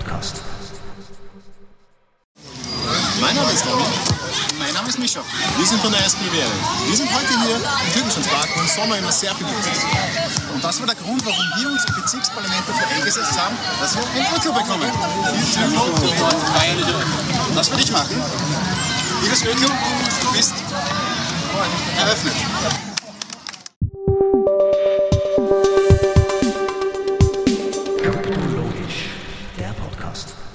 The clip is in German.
Podcast. Mein Name ist David. Mein Name ist Mischa. Wir sind von der SBWL. Wir sind heute hier im Türkenschanzpark, wo im Sommer immer sehr viel los ist. Und das war der Grund, warum wir uns im Bezirksparlament dafür eingesetzt haben, dass wir ein Auto bekommen. Das würde ich machen. Liebes Öko, du bist eröffnet. announced